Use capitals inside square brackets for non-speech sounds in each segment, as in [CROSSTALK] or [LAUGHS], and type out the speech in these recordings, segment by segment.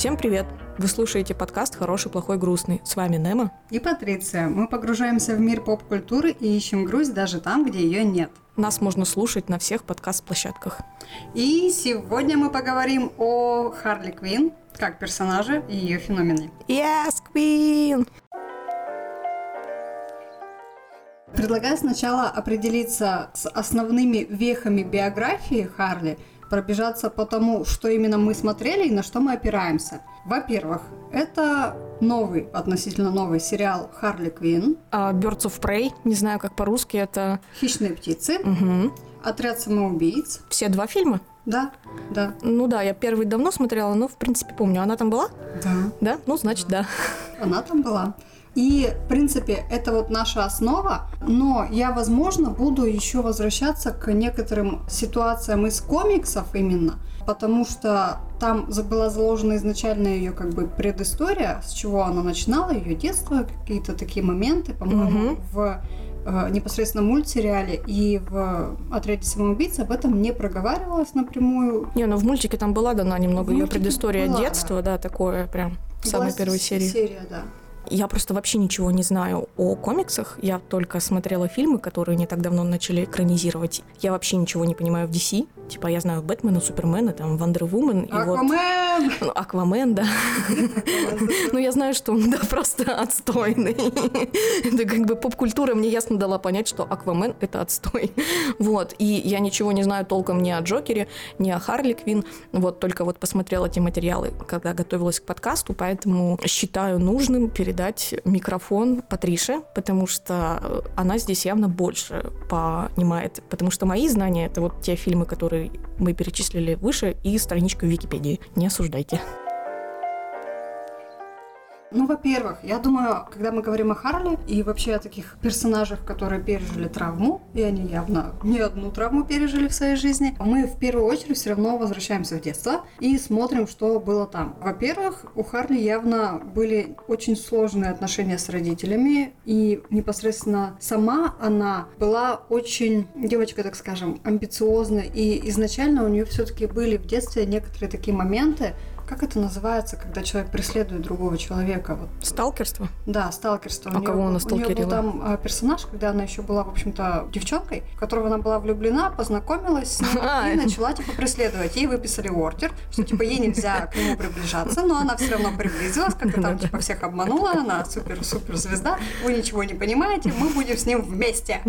Всем привет! Вы слушаете подкаст «Хороший, плохой, грустный». С вами Немо. И Патриция. Мы погружаемся в мир поп-культуры и ищем грусть даже там, где ее нет. Нас можно слушать на всех подкаст-площадках. И сегодня мы поговорим о Харли Квин как персонаже и ее феномене. Yes, Queen! Предлагаю сначала определиться с основными вехами биографии Харли, пробежаться по тому, что именно мы смотрели и на что мы опираемся. Во-первых, это новый, относительно новый сериал Харли Квин. А, Birds of Prey, не знаю, как по-русски это... Хищные птицы. Угу. Отряд самоубийц. Все два фильма? Да, да. Ну да, я первый давно смотрела, но в принципе помню. Она там была? Да. Да? Ну, значит, да. Она там была. И, в принципе, это вот наша основа, но я, возможно, буду еще возвращаться к некоторым ситуациям из комиксов именно, потому что там была заложена изначально ее как бы предыстория, с чего она начинала, ее детство, какие-то такие моменты, по-моему, Мгм. в э, непосредственно мультсериале и в «Отряде самоубийц» об этом не проговаривалось напрямую. Не, ну в мультике там была дана немного ее предыстория была, детства, да, такое прям в самой первой серии. Серия, да. Я просто вообще ничего не знаю о комиксах. Я только смотрела фильмы, которые не так давно начали экранизировать. Я вообще ничего не понимаю в DC. Типа я знаю Бэтмена, Супермена, там Вандервумен и вот Аквамен! ну, Аквамен, да. [LAUGHS] Ну, я знаю, что он, да, просто отстойный. Это как бы поп-культура мне ясно дала понять, что Аквамен — это отстой. Вот. И я ничего не знаю толком ни о Джокере, ни о Харли Квин. Вот только вот посмотрела эти материалы, когда готовилась к подкасту, поэтому считаю нужным передать микрофон Патрише, потому что э, она здесь явно больше понимает. Потому что мои знания — это вот те фильмы, которые мы перечислили выше, и страничка в Википедии. Не осуждайте. Ну, во-первых, я думаю, когда мы говорим о Харли и вообще о таких персонажах, которые пережили травму, и они явно не одну травму пережили в своей жизни, мы в первую очередь все равно возвращаемся в детство и смотрим, что было там. Во-первых, у Харли явно были очень сложные отношения с родителями, и непосредственно сама она была очень, девочка, так скажем, амбициозная, и изначально у нее все-таки были в детстве некоторые такие моменты, как это называется, когда человек преследует другого человека? Вот, Сталкерство? да, сталкерство. А У кого она был- У нее был сталкерила? там а, персонаж, когда она еще была, в общем-то, девчонкой, в которого она была влюблена, познакомилась с ним [LAUGHS] А. и начала, типа, преследовать. Ей выписали ордер, что, типа, ей нельзя к нему приближаться, но она все равно приблизилась, как-то там, Да-да. типа, всех обманула, она супер-супер звезда, вы ничего не понимаете, мы будем с ним вместе.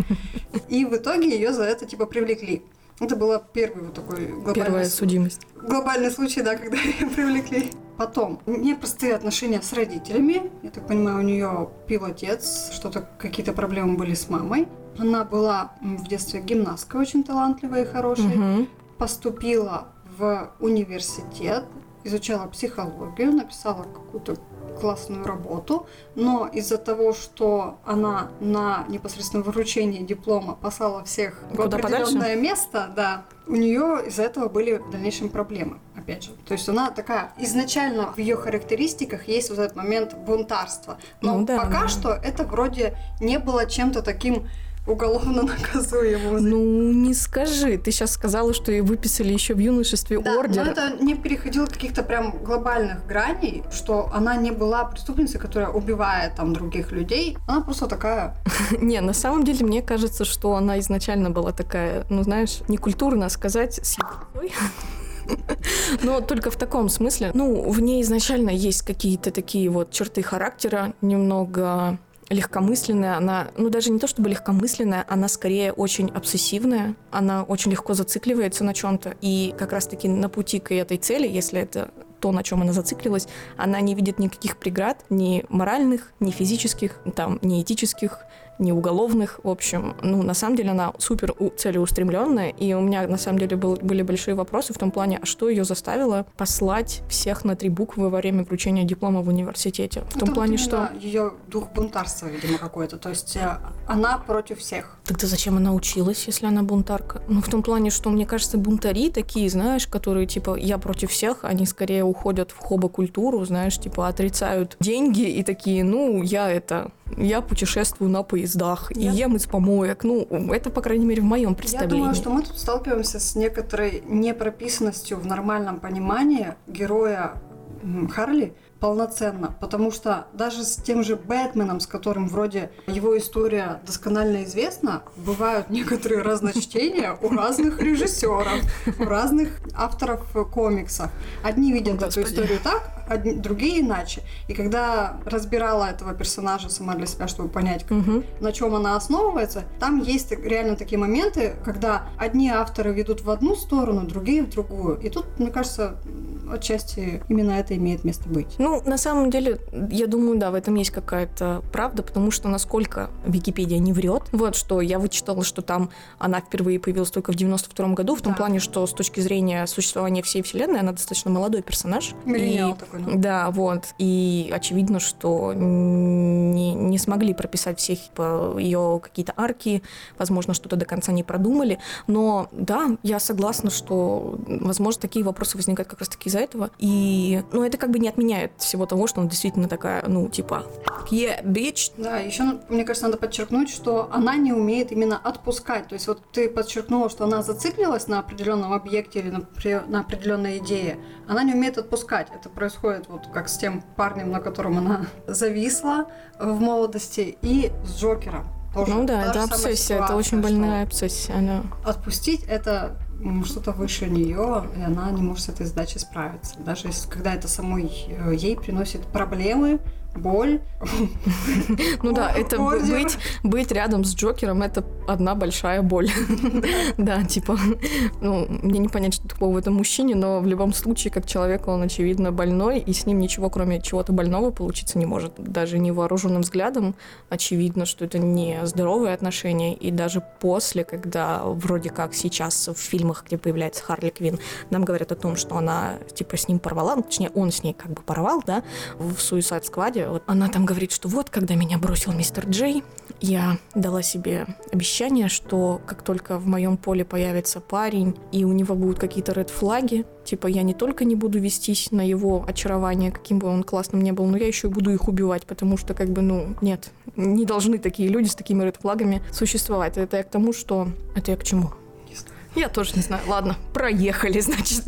И в итоге ее за это, типа, привлекли. Это было первый вот такой глобальный Первая судимость. глобальный случай, да, [LAUGHS] когда ее привлекли. Потом, непростые отношения с родителями. Я так понимаю, у нее пил отец, что-то, какие-то проблемы были с мамой. Она была в детстве гимнасткой очень талантливой и хорошей. Мгм. Поступила в университет, изучала психологию, написала какую-то классную работу, но из-за того, что она на непосредственно вручении диплома послала всех в Куда определенное место, да, у нее из-за этого были в дальнейшем проблемы, опять же. То есть она такая, изначально в ее характеристиках есть вот этот момент бунтарства, но Ну да, пока да. что это вроде не было чем-то таким уголовно наказуемым. Ну, не скажи. Ты сейчас сказала, что ей выписали еще в юношестве Да, ордер. но это не переходило каких-то прям глобальных граней, что она не была преступницей, которая убивает там других людей. Она просто такая... [LAUGHS] Не, на самом деле, мне кажется, что она изначально была такая, ну, знаешь, некультурно сказать, с. [LAUGHS] Но только в таком смысле. Ну, в ней изначально есть какие-то такие вот черты характера, немного легкомысленная, она, ну даже не то чтобы легкомысленная, она скорее очень обсессивная, она очень легко зацикливается на чем-то, и как раз-таки на пути к этой цели, если это то, на чем она зациклилась, она не видит никаких преград, ни моральных, ни физических, там, ни этических, ни уголовных, в общем. Ну, на самом деле, она супер целеустремленная, и у меня, на самом деле, был- были большие вопросы в том плане, а что ее заставило послать всех на три буквы во время вручения диплома в университете? В том Это плане, вот что... ее дух бунтарства, видимо, какой-то. То есть э, она против всех. Тогда зачем она училась, если она бунтарка? Ну, в том плане, что, мне кажется, бунтари такие, знаешь, которые, типа, я против всех, они скорее уходят в хоба-культуру, знаешь, типа, отрицают деньги и такие, ну, я это, я путешествую на поездах и Я- ем из помоек. Ну, это, по крайней мере, в моем Я представлении. думаю, что мы тут сталкиваемся с некоторой непрописанностью в нормальном понимании героя Харли полноценно, потому что даже с тем же Бэтменом, с которым вроде его история досконально известна, бывают некоторые разночтения у разных режиссеров, у разных авторов комиксов. Одни видят эту историю так, одни- другие иначе. И когда разбирала этого персонажа сама для себя, чтобы понять, как- Мгм. на чем она основывается, там есть реально такие моменты, когда одни авторы ведут в одну сторону, другие в другую. И тут, мне кажется, отчасти именно это имеет место быть. Ну, на самом деле, я думаю, да, в этом есть какая-то правда, потому что насколько Википедия не врет, вот что я вычитала, что там она впервые появилась только в 92 году, в том Да. плане, что с точки зрения существования всей вселенной она достаточно молодой персонаж. Миллениал И- такой, ну. Да, вот. И очевидно, что не, не смогли прописать всех ее какие-то арки, возможно, что-то до конца не продумали. Но да, я согласна, что, возможно, такие вопросы возникают как раз-таки из-за этого. И, ну, это как бы не отменяет всего того, что она действительно такая, ну, типа, yeah, bitch. Да, еще, мне кажется, надо подчеркнуть, что она не умеет именно отпускать. То есть вот ты подчеркнула, что она зациклилась на определенном объекте или на, на определенной идее. Она не умеет отпускать. Это происходит вот как с тем парнем, на котором она [LAUGHS] зависла в молодости, и с Джокером. Тоже Ну да, это обсессия, это очень больная обсессия, да. Отпустить это что-то выше нее, и она не может с этой задачей справиться. Даже если, когда это самой э, ей приносит проблемы, боль. Ну да, это быть, быть рядом с Джокером это одна большая боль. Да, типа, ну, мне не понять, что такого в этом мужчине, но в любом случае, как человек, он, очевидно, больной, и с ним ничего, кроме чего-то больного, получиться не может. Даже невооруженным взглядом очевидно, что это не здоровые отношения, и даже после, когда вроде как сейчас в фильмах, где появляется Харли Квин, нам говорят о том, что она, типа, с ним порвала, ну, точнее, он с ней как бы порвал, да, в Suicide Squad, вот она там говорит, что вот, когда меня бросил мистер Джей, я дала себе обещание, что как только в моем поле появится парень, и у него будут какие-то ред флаги, типа я не только не буду вестись на его очарование, каким бы он классным ни был, но я еще и буду их убивать, потому что как бы, ну, нет, не должны такие люди с такими ред флагами существовать. Это я к тому, что... Это я к чему? Я тоже не знаю. Ладно, проехали, [LAUGHS] значит.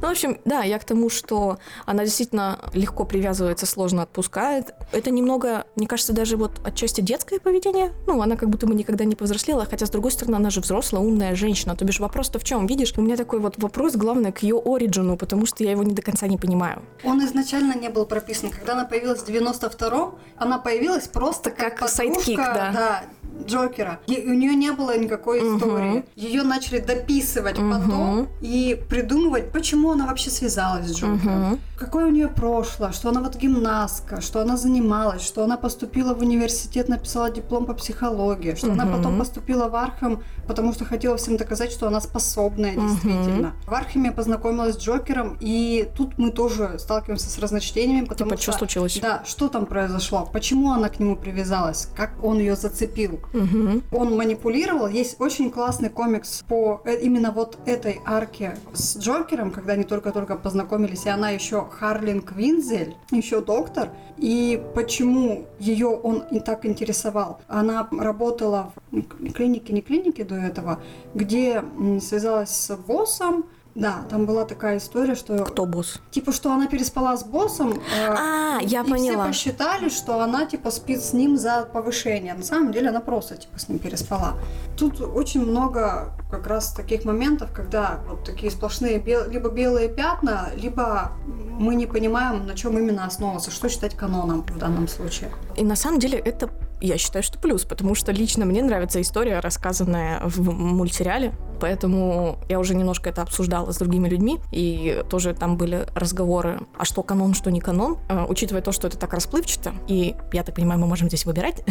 Ну, в общем, да, я к тому, что она действительно легко привязывается, сложно отпускает. Это немного, мне кажется, даже вот отчасти детское поведение. Ну, она как будто бы никогда не повзрослела, хотя, с другой стороны, она же взрослая, умная женщина. То бишь вопрос-то в чем? Видишь, у меня такой вот вопрос, главное, к ее origin у, потому что я его не до конца не понимаю. Он изначально не был прописан. Когда она появилась в 92-м, она появилась просто как, Как sidekick, подружка, да. Джокера. И у нее не было никакой Мгм. истории. Ее начали дописывать Мгм. потом и придумывать, почему она вообще связалась с Джокером. Мгм. Какое у нее прошлое, что она вот гимнастка, что она занималась, что она поступила в университет, написала диплом по психологии, что она Мгм. потом поступила в Архам, потому что хотела всем доказать, что она способная действительно. В Архаме познакомилась с Джокером, и тут мы тоже сталкиваемся с разночтениями, потому Типа, что что... случилось? Да, что там произошло? Почему она к нему привязалась? Как он ее зацепил? Мгм. Он манипулировал. Есть очень классный комикс по э- именно вот этой арке с Джокером, когда они только-только познакомились, и она еще Харлин Квинзель, еще доктор. И почему ее он и так интересовал? Она работала в клинике, не клинике до этого, где связалась с боссом. Да, там была такая история, что Кто босс? типа что она переспала с боссом. э, А, я и поняла. все посчитали, что она типа спит с ним за повышение. На самом деле она просто типа с ним переспала. Тут очень много как раз таких моментов, когда вот такие сплошные бел- либо белые пятна, либо мы не понимаем, на чем именно основываться, что считать каноном в данном случае. И на самом деле это, я считаю, что плюс, потому что лично мне нравится история, рассказанная в мультсериале, поэтому я уже немножко это обсуждала с другими людьми, и тоже там были разговоры, а что канон, что не канон, Э, учитывая то, что это так расплывчато, и я так понимаю, мы можем здесь выбирать,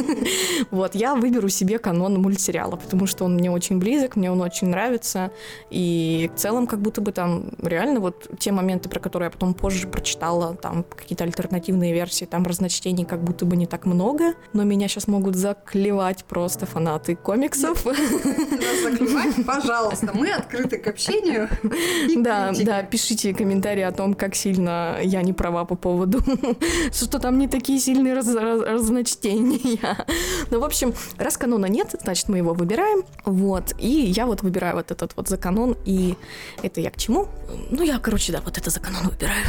[LAUGHS] вот, я выберу себе канон мультсериала, потому что он мне очень близок, мне он очень нравится, и в целом как будто бы там реально вот те моменты, про которые я потом позже прочитала, там какие-то альтернативные версии, там разночтений как будто бы не так много, но меня сейчас могут заклевать просто фанаты комиксов. Воевать, пожалуйста, мы открыты к общению. Да, да, пишите комментарии о том, как сильно я не права по поводу, [LAUGHS] что там не такие сильные раз, раз, разночтения. Ну, в общем, раз канона нет, значит, мы его выбираем. Вот. И я вот выбираю вот этот вот за канон. И это я к чему? Ну, я, короче, да, вот это за канон выбираю.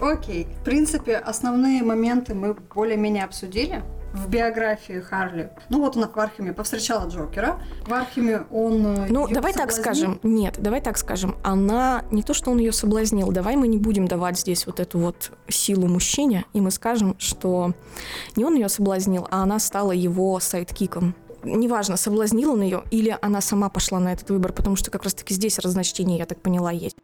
Окей. В принципе, основные моменты мы более-менее обсудили в биографии Харли. Ну вот она в Архиме повстречала Джокера. В Архиме он э, Ну, давай соблазнил. так скажем. Нет, давай так скажем. Она не то, что он ее соблазнил. Давай мы не будем давать здесь вот эту вот силу мужчине, и мы скажем, что не он ее соблазнил, а она стала его сайдкиком неважно, соблазнил он ее или она сама пошла на этот выбор, потому что как раз-таки здесь разночтение, я так поняла, есть.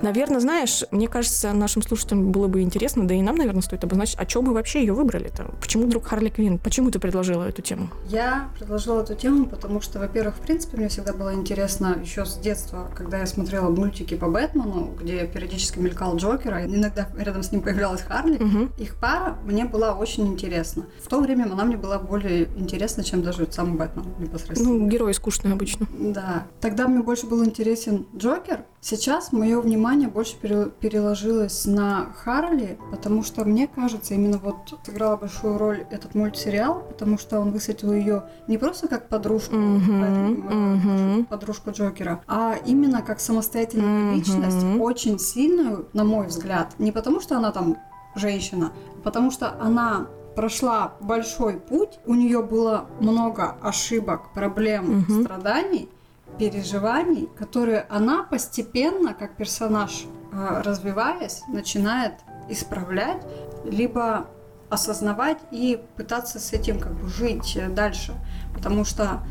Наверное, знаешь, мне кажется, нашим слушателям было бы интересно, да и нам, наверное, стоит обозначить, а что бы вообще ее выбрали-то? Почему вдруг Харли Квин? Почему ты предложила эту тему? Я предложила эту тему, потому что, во-первых, в принципе, мне всегда было интересно еще с детства, когда я смотрела мультики по Бэтмену, где периодически мелькал Джокер, а иногда рядом с ним появлялась Харли. Угу. Их пара мне была очень интересна. В то время она мне была более интересна, чем даже сам Бэтмен непосредственно. Ну, герой скучный обычно. Да. Тогда мне больше был интересен Джокер. Сейчас мое внимание внимание больше переложилось на Харли, потому что, мне кажется, именно вот сыграла большую роль этот мультсериал, потому что он высветил ее не просто как подружку, mm-hmm, mm-hmm. подружку Джокера, а именно как самостоятельную mm-hmm. личность, очень сильную, на мой взгляд. Не потому что она там женщина, а потому что она прошла большой путь, у нее было много ошибок, проблем, mm-hmm. страданий, переживаний, которые она постепенно, как персонаж, э, развиваясь, начинает исправлять, либо осознавать и пытаться с этим как бы жить дальше. Потому что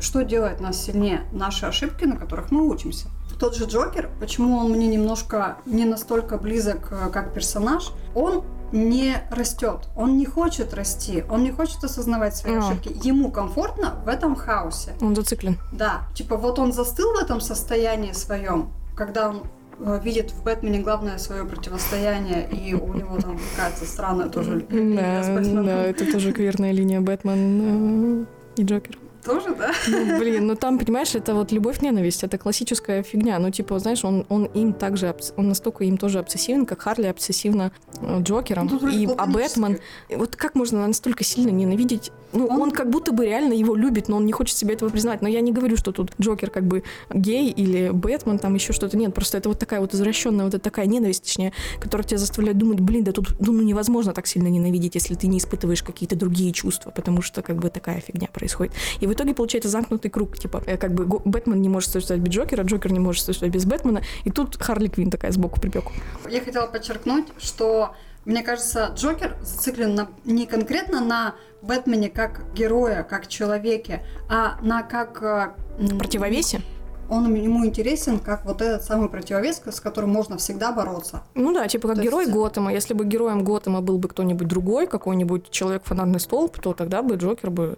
что делает нас сильнее? Наши ошибки, на которых мы учимся. Тот же Джокер, почему он мне немножко не настолько близок э, как персонаж, он не растет, он не хочет расти, он не хочет осознавать свои а. ошибки. Ему комфортно в этом хаосе. Он зациклен. Да, типа вот он застыл в этом состоянии своем, когда он э, видит в Бэтмене главное свое противостояние, и у него там какая-то странная тоже да, Да, это тоже кверная линия Бэтмен и Джокер. Тоже, да? Ну, блин, ну там, понимаешь, это вот любовь-ненависть, это классическая фигня. Ну, типа, знаешь, он, он им также, он настолько им тоже обсессивен, как Харли обсессивно э, Джокером. Ну, и, а Бэтмен, вот как можно настолько сильно ненавидеть ну, он... он как будто бы реально его любит, но он не хочет себе этого признать. Но я не говорю, что тут Джокер как бы гей или Бэтмен, там еще что-то. Нет, просто это вот такая вот извращенная, вот такая ненависть, точнее, которая тебя заставляет думать, блин, да тут ну, невозможно так сильно ненавидеть, если ты не испытываешь какие-то другие чувства, потому что как бы такая фигня происходит. И в итоге получается замкнутый круг, типа, э, как бы Бэтмен не может существовать без Джокера, Джокер не может существовать без Бэтмена, и тут Харли Квин такая сбоку припеку. Я хотела подчеркнуть, что мне кажется, Джокер зациклен на, не конкретно на Бэтмене как героя, как человеке, а на как... Э, Противовесе? он ему интересен как вот этот самый противовес, с которым можно всегда бороться. Ну да, типа как то герой есть... Готэма. Если бы героем Готэма был бы кто-нибудь другой, какой-нибудь человек-фонарный столб, то тогда бы Джокер бы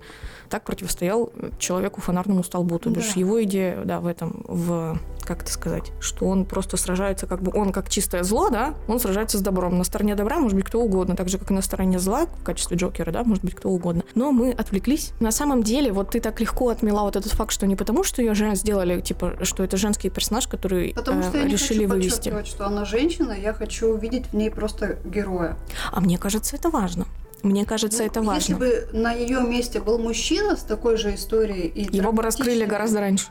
так противостоял человеку-фонарному столбу. То бишь да. его идея, да, в этом, в как это сказать, что он просто сражается, как бы он как чистое зло, да, он сражается с добром. На стороне добра может быть кто угодно, так же, как и на стороне зла в качестве Джокера, да, может быть кто угодно. Но мы отвлеклись. На самом деле, вот ты так легко отмела вот этот факт, что не потому, что ее жен сделали, типа, что это женский персонаж, который потому что э, я решили не хочу вывести. что она женщина, я хочу увидеть в ней просто героя. А мне кажется, это важно. Мне кажется, ну, это важно. Если бы на ее месте был мужчина с такой же историей и его бы раскрыли гораздо раньше.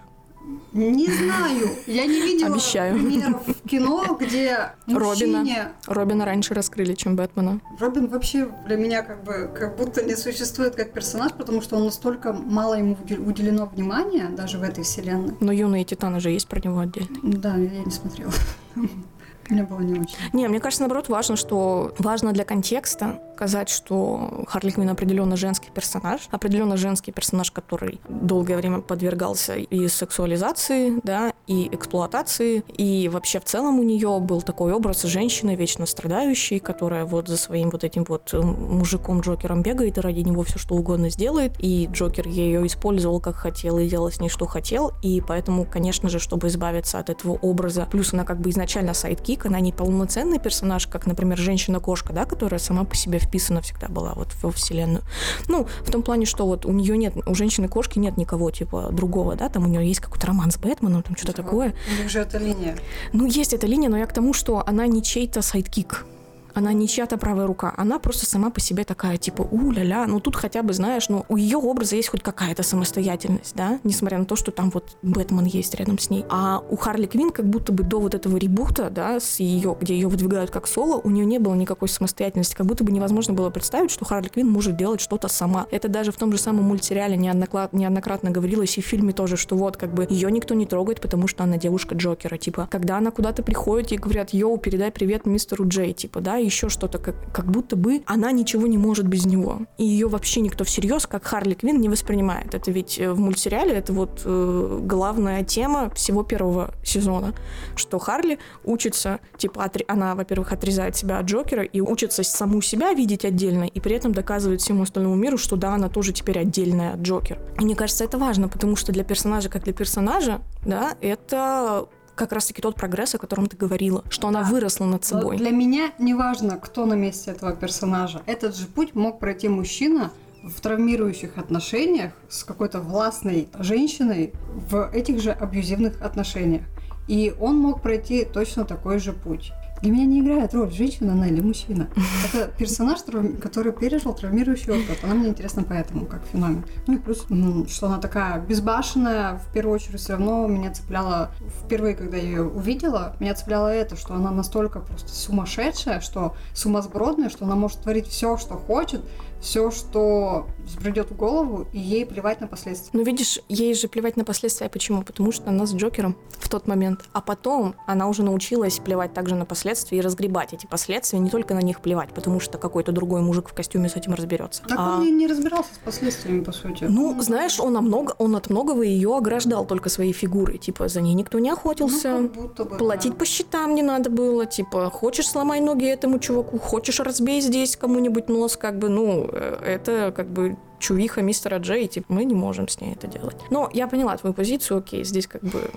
Не знаю. Я не видела Обещаю. примеров в кино, где [LAUGHS] мужчине... Робина. Робина раньше раскрыли, чем Бэтмена. Робин вообще для меня как бы как будто не существует как персонаж, потому что он настолько мало ему уделено внимания даже в этой вселенной. Но юные титаны же есть про него отдельно. Да, я не смотрела. [LAUGHS] Мне было не очень. Не, мне кажется, наоборот, важно, что важно для контекста сказать, что Харли Квинн определенно женский персонаж, определенно женский персонаж, который долгое время подвергался и сексуализации, да, и эксплуатации, и вообще в целом у нее был такой образ женщины вечно страдающей, которая вот за своим вот этим вот мужиком Джокером бегает и ради него все что угодно сделает, и Джокер ее использовал как хотел и делал с ней что хотел, и поэтому, конечно же, чтобы избавиться от этого образа, плюс она как бы изначально sideki, sidekick, она не полноценный персонаж, как, например, женщина-кошка, да, которая сама по себе вписана всегда была вот во вселенную. Ну, в том плане, что вот у нее нет, у женщины-кошки нет никого, типа, другого, да, там у нее есть какой-то роман с Бэтменом, там что-то такое. У них же эта линия. Ну, есть эта линия, но я к тому, что она не чей-то sidekick она не чья-то правая рука, она просто сама по себе такая, типа, у-ля-ля, ну тут хотя бы, знаешь, ну у ее образа есть хоть какая-то самостоятельность, да, несмотря на то, что там вот Бэтмен есть рядом с ней. А у Харли Квин как будто бы до вот этого ребута, да, с ее, где ее выдвигают как соло, у нее не было никакой самостоятельности, как будто бы невозможно было представить, что Харли Квин может делать что-то сама. Это даже в том же самом мультсериале неоднократно, говорилось, и в фильме тоже, что вот как бы ее никто не трогает, потому что она девушка Джокера, типа, когда она куда-то приходит и говорят, yo, передай привет мистеру Джей, типа, да, еще что-то, как, как будто бы она ничего не может без него. И ее вообще никто всерьез, как Харли Квин, не воспринимает. Это ведь э, в мультсериале это вот э, главная тема всего первого сезона, что Харли учится, типа, отри... она, во-первых, отрезает себя от Джокера и учится саму себя видеть отдельно, и при этом доказывает всему остальному миру, что да, она тоже теперь отдельная от Джокера. И мне кажется, это важно, потому что для персонажа, как для персонажа, да, это как раз-таки тот прогресс, о котором ты говорила, что она выросла над собой. Для меня не важно, кто на месте этого персонажа. Этот же путь мог пройти мужчина в травмирующих отношениях с какой-то властной женщиной в этих же абьюзивных отношениях. И он мог пройти точно такой же путь. Для меня не играет роль, женщина она или мужчина. Это персонаж, который пережил травмирующий опыт. Она мне интересна поэтому, как феномен. Ну и плюс, что она такая безбашенная, в первую очередь, все равно меня цепляло, впервые, когда я ее увидела, меня цепляло это, что она настолько просто сумасшедшая, что сумасбродная, что она может творить все, что хочет, все, что взбредет в голову, и ей плевать на последствия. Ну, видишь, ей же плевать на последствия. Почему? Потому что она с Джокером в тот момент. А потом она уже научилась плевать также на последствия и разгребать эти последствия, не только на них плевать, потому что какой-то другой мужик в костюме с этим разберется. Так а... он не разбирался с последствиями, по сути. Ну, знаешь, он, много, он от многого ее ограждал только своей фигурой. Типа, за ней никто не охотился. Ну, бы, платить да. по счетам не надо было. Типа, хочешь сломай ноги этому чуваку, хочешь разбей здесь кому-нибудь нос, как бы, ну, Э, это как бы чувиха мистера Джей, типа, мы не можем с ней это делать. Но я поняла твою позицию, окей, здесь как бы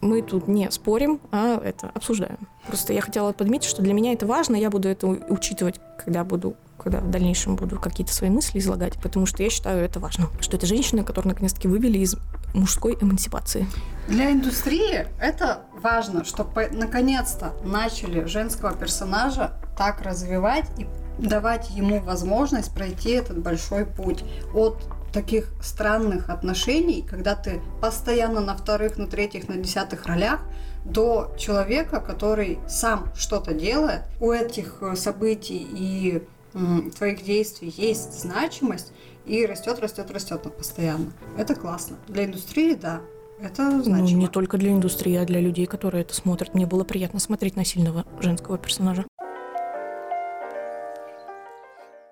мы тут не спорим, а это обсуждаем. Просто я хотела подметить, что для меня это важно, я буду это учитывать, когда буду когда в дальнейшем буду какие-то свои мысли излагать, потому что я считаю это важно, что это женщины, которые наконец-таки вывели из мужской эмансипации. Для индустрии это важно, что наконец-то начали женского персонажа так развивать и давать ему возможность пройти этот большой путь от таких странных отношений, когда ты постоянно на вторых, на третьих, на десятых ролях, до человека, который сам что-то делает. У этих э, событий и твоих действий есть значимость и растет, растет, растет постоянно. Это классно. Для индустрии, да, это значимо. Ну, не только для индустрии, а для людей, которые это смотрят. Мне было приятно смотреть на сильного женского персонажа.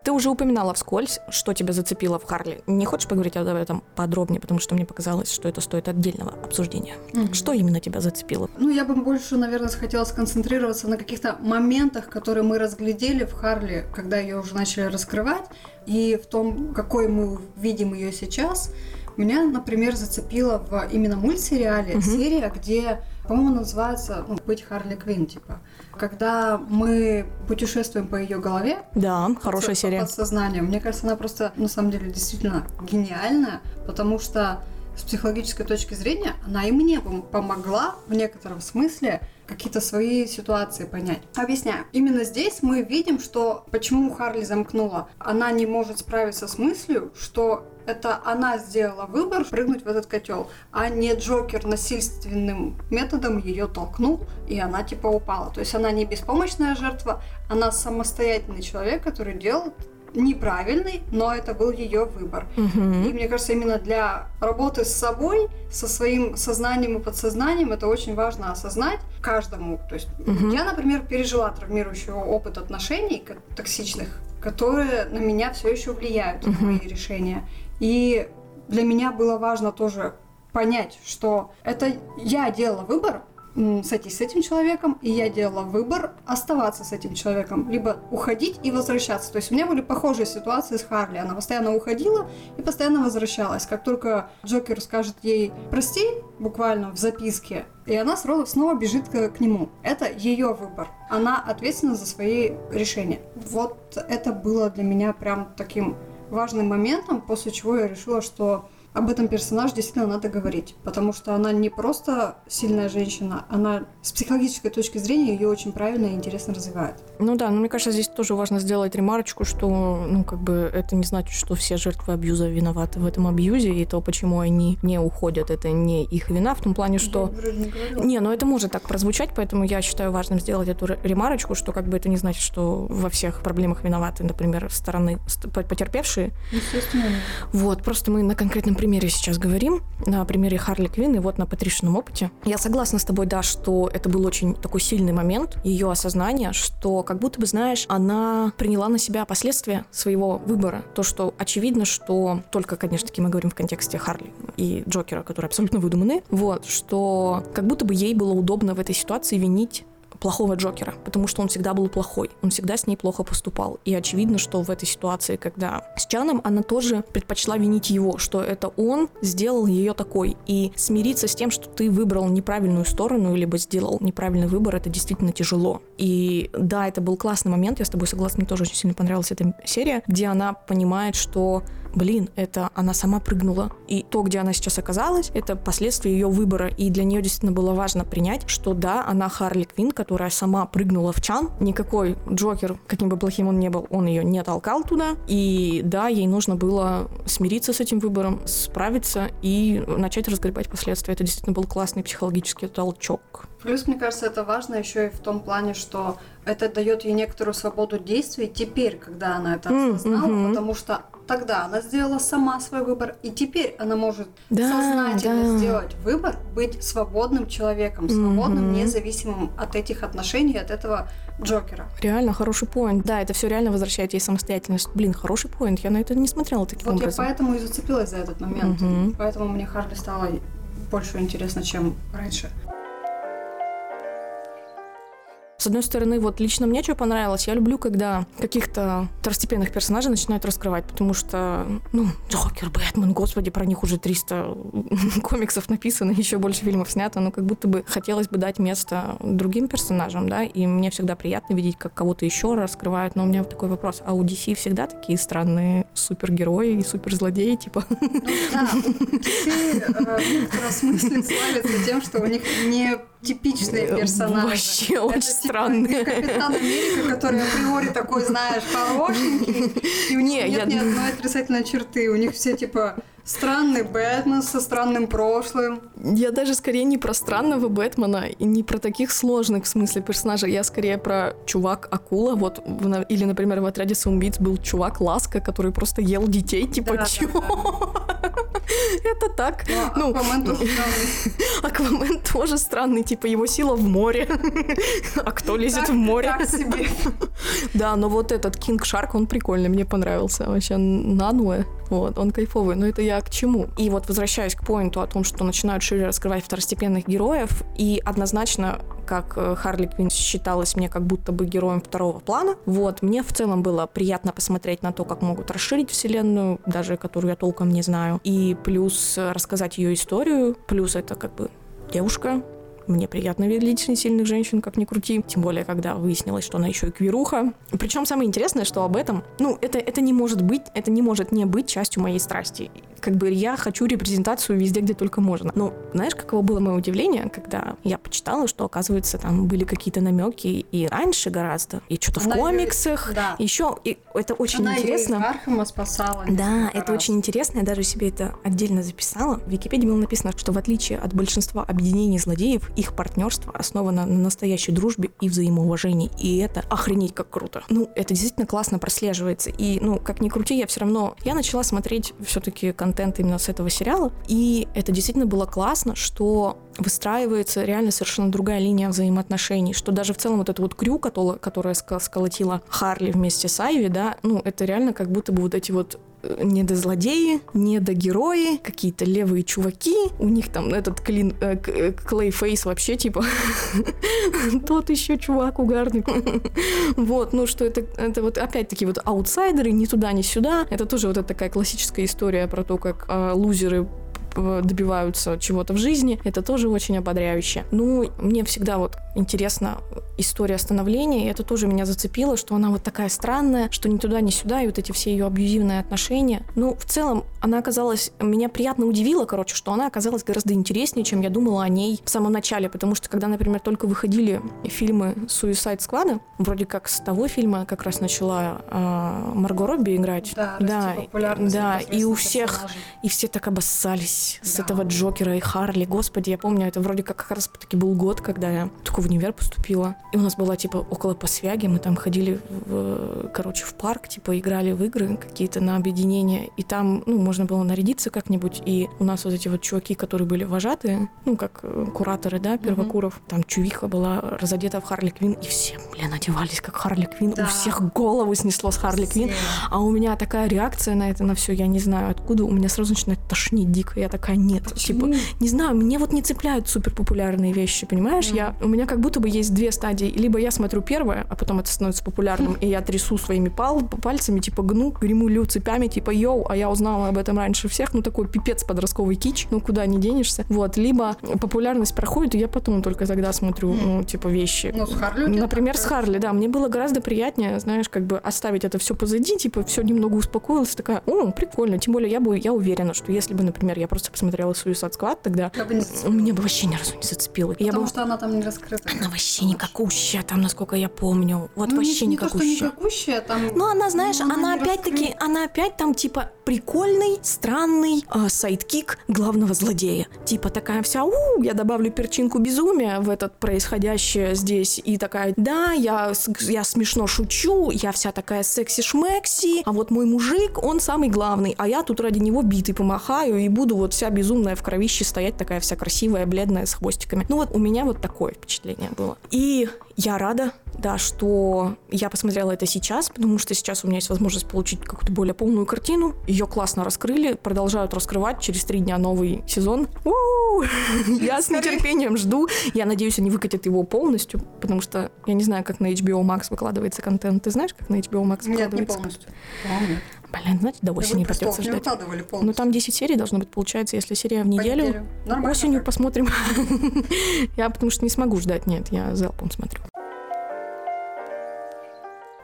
Ты уже упоминала вскользь, что тебя зацепило в Харли. Не хочешь поговорить об этом подробнее, потому что мне показалось, что это стоит отдельного обсуждения. Mm-hmm. Что именно тебя зацепило? Ну, я бы больше, наверное, хотела сконцентрироваться на каких-то моментах, которые мы разглядели в Харли, когда ее уже начали раскрывать, и в том, какой мы видим ее сейчас. Меня, например, зацепило в именно мультсериале mm-hmm. серия, где по-моему, называется ну, «Быть Харли Квин», типа. Когда мы путешествуем по ее голове. Да, хорошая под, серия. Подсознанием. Мне кажется, она просто, на самом деле, действительно гениальная, потому что с психологической точки зрения она и мне помогла в некотором смысле какие-то свои ситуации понять. Объясняю. Именно здесь мы видим, что почему Харли замкнула. Она не может справиться с мыслью, что это она сделала выбор прыгнуть в этот котел, а не Джокер насильственным методом ее толкнул, и она типа упала. То есть она не беспомощная жертва, она самостоятельный человек, который делал неправильный, но это был ее выбор. Угу. И мне кажется, именно для работы с собой, со своим сознанием и подсознанием, это очень важно осознать каждому. То есть угу. я, например, пережила травмирующий опыт отношений токсичных, которые на меня все еще влияют угу. на мои решения. И для меня было важно тоже понять, что это я делала выбор, сойтись с этим человеком, и я делала выбор оставаться с этим человеком, либо уходить и возвращаться. То есть у меня были похожие ситуации с Харли. Она постоянно уходила и постоянно возвращалась. Как только Джокер скажет ей «прости», буквально в записке, и она снова, снова бежит к, к нему. Это ее выбор. Она ответственна за свои решения. Вот это было для меня прям таким важным моментом, после чего я решила, что об этом персонаже действительно надо говорить, потому что она не просто сильная женщина, она с психологической точки зрения ее очень правильно и интересно развивает. Ну да, но мне кажется, здесь тоже важно сделать ремарочку, что, ну, как бы это не значит, что все жертвы абьюза виноваты в этом абьюзе, и то, почему они не уходят, это не их вина, в том плане, что... не, не, ну это может так прозвучать, поэтому я считаю важным сделать эту ремарочку, что как бы это не значит, что во всех проблемах виноваты, например, стороны потерпевшие. Естественно. Вот, просто мы на конкретном примере сейчас говорим, на примере Харли Квин и вот на Патришином опыте. Я согласна с тобой, да, что это был очень такой сильный момент ее осознания, что как будто бы, знаешь, она приняла на себя последствия своего выбора. То, что очевидно, что только, конечно таки, мы говорим в контексте Харли и Джокера, которые абсолютно выдуманы, вот, что как будто бы ей было удобно в этой ситуации винить плохого Джокера, потому что он всегда был плохой, он всегда с ней плохо поступал. И очевидно, что в этой ситуации, когда с Чаном, она тоже предпочла винить его, что это он сделал ее такой. И смириться с тем, что ты выбрал неправильную сторону, либо сделал неправильный выбор, это действительно тяжело. И да, это был классный момент, я с тобой согласна, мне тоже очень сильно понравилась эта серия, где она понимает, что блин, это она сама прыгнула. И то, где она сейчас оказалась, это последствия ее выбора. И для нее действительно было важно принять, что да, она Харли Квин, которая сама прыгнула в чан. Никакой Джокер, каким бы плохим он ни был, он ее не толкал туда. И да, ей нужно было смириться с этим выбором, справиться и начать разгребать последствия. Это действительно был классный психологический толчок. Плюс, мне кажется, это важно еще и в том плане, что это дает ей некоторую свободу действий теперь, когда она это осознала, mm-hmm. потому что тогда она сделала сама свой выбор, и теперь она может да, сознательно да. сделать выбор, быть свободным человеком, свободным, mm-hmm. независимым от этих отношений, от этого Джокера. Реально хороший поинт. Да, это все реально возвращает ей самостоятельность. Блин, хороший поинт. Я на это не смотрела таким вот образом. я поэтому и зацепилась за этот момент. Mm-hmm. Поэтому мне Харли стало больше интересно, чем раньше. Одной стороны, вот лично мне что понравилось, я люблю, когда каких-то второстепенных персонажей начинают раскрывать, потому что, ну, Джокер, Бэтмен, господи, про них уже 300 [LAUGHS] комиксов написано, еще больше фильмов снято, но как будто бы хотелось бы дать место другим персонажам, да, и мне всегда приятно видеть, как кого-то еще раскрывают, но у меня такой вопрос, а у DC всегда такие странные супергерои и суперзлодеи, типа? [LAUGHS] Ну, да, DC э, в смысле славится тем, что у них не типичные э, персонажи. Вообще очень типа странные. Капитан Америка, который априори такой, знаешь, хорошенький, и у них нет ни одной отрицательной черты. У них все типа Странный Бэтмен со странным прошлым. Я даже скорее не про странного Бэтмена и не про таких сложных в смысле персонажей. Я скорее про чувак-акула. Вот, или, например, в отряде самоубийц был чувак-ласка, который просто ел детей. Типа, да, чё? Да, да. [LAUGHS] Это так. Ну, Аквамен тоже [LAUGHS] странный. Аквамен тоже странный. Типа, его сила в море. [LAUGHS] А кто лезет в море? Так себе. Да, но вот этот Кинг Шарк, он прикольный, мне понравился. Вообще, нануло. Вот, он кайфовый, но это я к чему? И вот возвращаюсь к поинту о том, что начинают шире раскрывать второстепенных героев, и однозначно как э, Харли Квинн считалась мне как будто бы героем второго плана. Вот, мне в целом было приятно посмотреть на то, как могут расширить вселенную, даже которую я толком не знаю, и плюс рассказать ее историю, плюс это как бы девушка, мне приятно видеть сильных женщин, как ни крути. Тем более, когда выяснилось, что она еще и квируха. Причем самое интересное, что об этом, ну, это, это не может быть, это не может не быть частью моей страсти. Как бы я хочу репрезентацию везде, где только можно. Но знаешь, каково было мое удивление, когда я почитала, что, оказывается, там были какие-то намеки и раньше гораздо, и что-то в комиксах, ее, да. еще, и это очень она интересно. Ее Архама спасала. Да, это раз. очень интересно, я даже себе это отдельно записала. В Википедии было написано, что в отличие от большинства объединений злодеев, их партнерство основано на настоящей дружбе и взаимоуважении. И это охренеть как круто. Ну, это действительно классно прослеживается. И, ну, как ни крути, я все равно... Я начала смотреть все-таки контент именно с этого сериала. И это действительно было классно, что выстраивается реально совершенно другая линия взаимоотношений, что даже в целом вот это вот крю, которая сколотила Харли вместе с Айви, да, ну, это реально как будто бы вот эти вот недозлодеи, недогерои, какие-то левые чуваки. У них там этот клин, э, э клейфейс вообще типа [LAUGHS] тот еще чувак угарный. [LAUGHS] вот, ну что это, это вот опять-таки вот аутсайдеры, ни туда, ни сюда. Это тоже вот такая классическая история про то, как э, лузеры добиваются чего-то в жизни, это тоже очень ободряюще. Ну, мне всегда вот интересна история становления, и это тоже меня зацепило, что она вот такая странная, что ни туда, ни сюда, и вот эти все ее абьюзивные отношения. Ну, в целом, она оказалась, меня приятно удивила, короче, что она оказалась гораздо интереснее, чем я думала о ней в самом начале, потому что когда, например, только выходили фильмы Suicide Squad, вроде как с того фильма как раз начала э, Марго Робби играть. Да, да, да, и у всех, персонажей. и все так обоссались да. с этого Джокера и Харли. Господи, я помню, это вроде как как раз таки был год, когда я только в универ поступила. И у нас была, типа, около посвяги, мы там ходили, в, короче, в парк, типа, играли в игры какие-то на объединение, и там, ну, можно было нарядиться как-нибудь, и у нас вот эти вот чуваки, которые были вожатые, ну, как э, кураторы, да, первокуров, mm-hmm. там чувиха была разодета в Харли Квин, и все, блин, одевались как Харли Квин, да. у всех голову снесло с Харли Квин, а у меня такая реакция на это, на все, я не знаю откуда, у меня сразу начинает тошнить дико, я такая, нет, Почему? типа, не знаю, мне вот не цепляют супер популярные вещи, понимаешь, mm-hmm. я, у меня как будто бы есть две стадии, либо я смотрю первое, а потом это становится популярным, и я трясу своими пал пальцами, типа гну, гремулю цепями, типа йоу, а я узнала об этом раньше всех, ну такой пипец подростковый кич, ну куда не денешься. Вот, либо популярность проходит, и я потом только тогда смотрю, ну, типа вещи. Ну, с Харли? Например, с Харли, да. Мне было гораздо приятнее, знаешь, как бы оставить это все позади, типа все немного успокоилась, такая, о, прикольно. Тем более я бы, я уверена, что если бы, например, я просто посмотрела Suicide Squad, тогда меня бы вообще ни разу не зацепило. Потому я бы... что она там не раскрыта. Она вообще никакущая там, насколько я помню. Вот ну, вообще не, никакущая. Не то, что никакущая, там... Ну, она, знаешь, она, она опять-таки, она опять там, типа, прикольный, странный э, sidekick главного злодея. Типа такая вся, у, я добавлю перчинку безумия в этот происходящее здесь. И такая, да, я, я смешно шучу, я вся такая секси-шмекси, а вот мой мужик, он самый главный, а я тут ради него битой помахаю и буду вот вся безумная в кровище стоять, такая вся красивая, бледная, с хвостиками. Ну вот у меня вот такое впечатление было. И я рада, да, что я посмотрела это сейчас, потому что сейчас у меня есть возможность получить какую-то более полную картину. Ее классно раскрыли, продолжают раскрывать. Через три дня новый сезон. [LAUGHS] Я с нетерпением жду. Я надеюсь, они выкатят его полностью, потому что я не знаю, как на HBO Max выкладывается контент. Ты знаешь, как на HBO Max выкладывается? Нет, не полностью. Блин, знаете, до осени да придется ждать. Ну, там 10 серий должно быть, получается, если серия в неделю. Осенью посмотрим. [LAUGHS] я потому что не смогу ждать, нет, я залпом смотрю.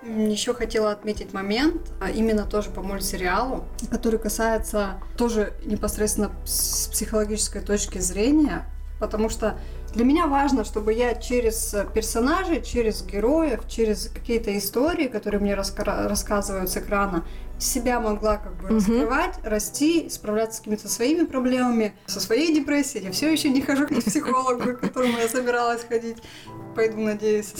Еще хотела отметить момент, а именно тоже по мультсериалу, который касается тоже непосредственно с психологической точки зрения, потому что для меня важно, чтобы я через персонажей, через героев, через какие-то истории, которые мне раска- рассказывают с экрана, себя могла как бы mm-hmm. раскрывать, расти, справляться с какими-то своими проблемами, со своей депрессией. Я все еще не хожу к психологу, к которому я собиралась ходить. Пойду, надеюсь.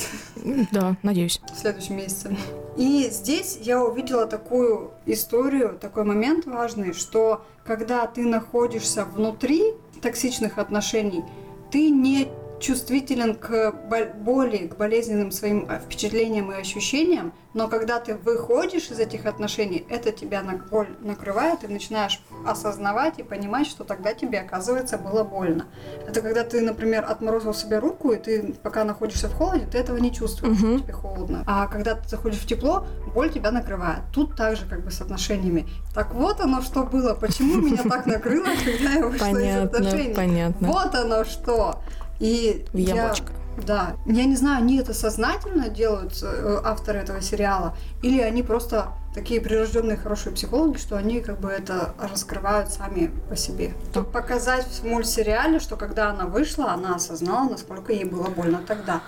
Да, надеюсь. В следующем месяце. И здесь я увидела такую историю, такой момент важный, что когда ты находишься внутри токсичных отношений, ты не чувствителен к боли, к болезненным своим э, впечатлениям и ощущениям, но когда ты выходишь из этих отношений, это тебя на боль накрывает, и начинаешь осознавать и понимать, что тогда тебе, оказывается, было больно. Это когда ты, например, отморозил себе руку, и ты пока находишься в холоде, ты этого не чувствуешь, угу. тебе холодно. А когда ты заходишь в тепло, боль тебя накрывает. Тут также как бы с отношениями. Так вот оно что было, почему меня так накрыло, когда я вышла из отношений. Понятно. Вот оно что. И в ямочка. Я, да. Я не знаю, они это сознательно делают, э, авторы этого сериала, или они просто такие прирожденные хорошие психологи, что они как бы это раскрывают сами по себе. Чтобы показать в мультсериале, что когда она вышла, она осознала, насколько ей было больно тогда.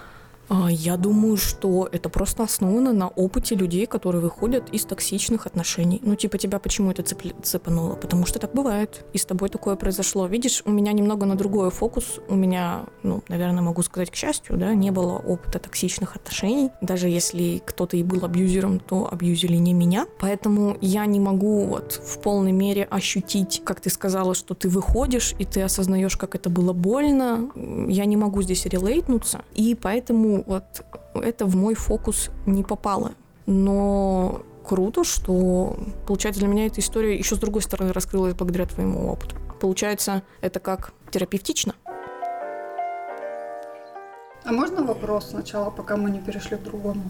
А, я думаю, что это просто основано на опыте людей, которые выходят из токсичных отношений. Ну, типа, тебя почему это цепли- цепануло? Потому что так бывает. И с тобой такое произошло. Видишь, у меня немного на другой фокус. У меня, ну, наверное, могу сказать, к счастью, да, не было опыта токсичных отношений. Даже если кто-то и был абьюзером, то абьюзили не меня. Поэтому я не могу вот в полной мере ощутить, как ты сказала, что ты выходишь, и ты осознаешь, как это было больно. Я не могу здесь релейтнуться. И поэтому вот это в мой фокус не попало. Но круто, что, получается, для меня эта история еще с другой стороны раскрылась благодаря твоему опыту. Получается, это как терапевтично. А можно вопрос сначала, пока мы не перешли к другому?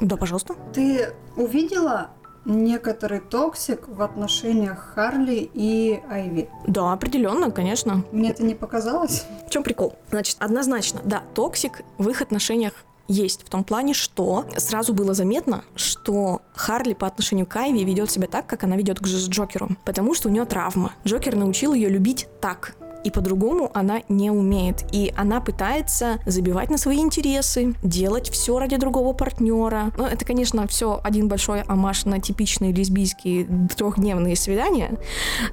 Да, пожалуйста. Ты увидела некоторый toxic в отношениях Харли и Айви? Да, определенно, конечно. Мне это не показалось. В чем прикол? Значит, однозначно, да, toxic в их отношениях есть в том плане, что сразу было заметно, что Харли по отношению к Айви ведет себя так, как она ведет к Джокеру, потому что у нее травма. Джокер научил ее любить так, и по-другому она не умеет. И она пытается забивать на свои интересы, делать все ради другого партнера. Ну, это, конечно, все один большой оммаж на типичные лесбийские трехдневные свидания,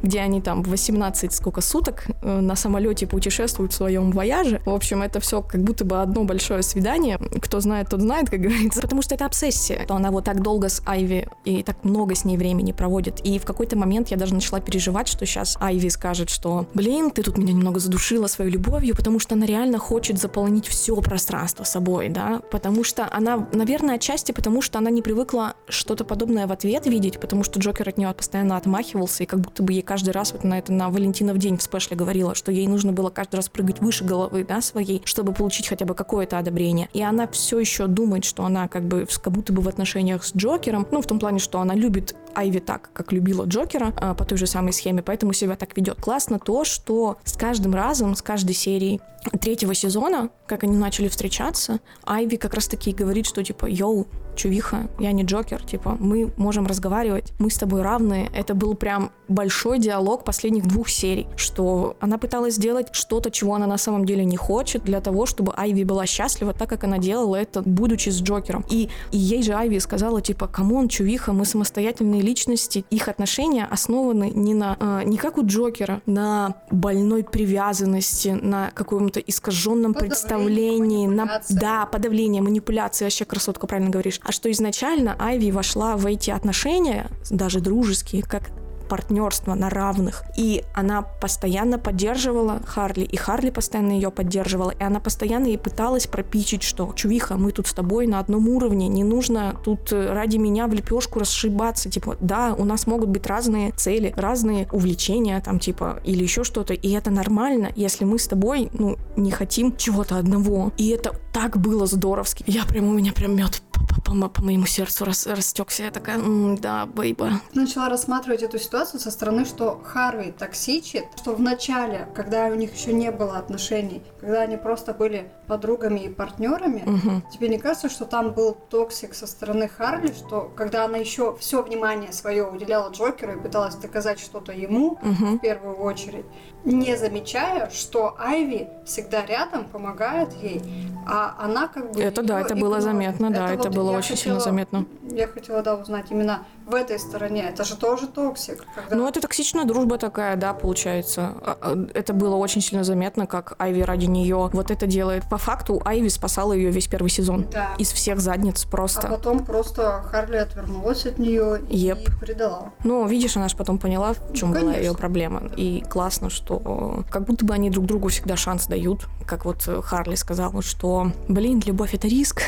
где они там 18 сколько суток э, на самолете путешествуют в своем вояже. В общем, это все как будто бы одно большое свидание. Кто знает, тот знает, как говорится. Потому что это обсессия. То она вот так долго с Айви и так много с ней времени проводит. И в какой-то момент я даже начала переживать, что сейчас Айви скажет, что блин, ты тут меня немного задушила своей любовью, потому что она реально хочет заполнить все пространство собой, да, потому что она, наверное, отчасти потому, что она не привыкла что-то подобное в ответ видеть, потому что Джокер от нее постоянно отмахивался, и как будто бы ей каждый раз вот на это на Валентинов день в спешле говорила, что ей нужно было каждый раз прыгать выше головы, да, своей, чтобы получить хотя бы какое-то одобрение. И она все еще думает, что она как бы как будто бы в отношениях с Джокером, ну, в том плане, что она любит Айви так, как любила Джокера а, по той же самой схеме, поэтому себя так ведет. Классно то, что с каждым разом, с каждой серией третьего сезона, как они начали встречаться, Айви как раз таки говорит, что типа, yo, чувиха, я не Джокер, типа, мы можем разговаривать, мы с тобой равные. Это был прям большой диалог последних двух серий, что она пыталась сделать что-то, чего она на самом деле не хочет, для того, чтобы Айви была счастлива, так как она делала это, будучи с Джокером. И, и ей же Айви сказала, типа, come on, чувиха, мы самостоятельные личности, их отношения основаны не на, э, не как у Джокера, на больной привязанности, на каком-то искаженном представлении, на, да, подавление, манипуляции, вообще красотка, правильно говоришь, а что изначально Айви вошла в эти отношения, даже дружеские, как партнерство на равных. И она постоянно поддерживала Харли, и Харли постоянно ее поддерживала, и она постоянно ей пыталась пропичить, что «Чувиха, мы тут с тобой на одном уровне, не нужно тут э, ради меня в лепешку расшибаться». Типа, да, у нас могут быть разные цели, разные увлечения, там, типа, или еще что-то, и это нормально, если мы с тобой, ну, не хотим чего-то одного. И это так было здоровски. Я прям, у меня прям мед по, по, по моему сердцу рас, растекся. Я такая, да, бейба. Начала рассматривать эту ситуацию со стороны, что Харли токсичит, что в начале, когда у них еще не было отношений, когда они просто были подругами и партнерами, угу. тебе не кажется, что там был toxic со стороны Харли, что когда она еще все внимание свое уделяла Джокеру и пыталась доказать что-то ему угу. в первую очередь, не замечая, что Айви всегда рядом, помогает ей, а она как бы... Это да, это было заметно, да, это, это было очень хотела, сильно заметно. Я хотела, да, узнать именно в этой стороне. Это же тоже toxic. Когда... Ну, это токсичная дружба такая, да, получается. А, а, это было очень сильно заметно, как Айви ради нее вот это делает. По факту Айви спасала ее весь первый сезон. Да. Из всех задниц просто. А потом просто Харли отвернулась от нее yep. и предала. Ну, видишь, она же потом поняла, в чем ну, была ее проблема. И классно, что как будто бы они друг другу всегда шанс дают. Как вот Харли сказала, что, блин, любовь это риск.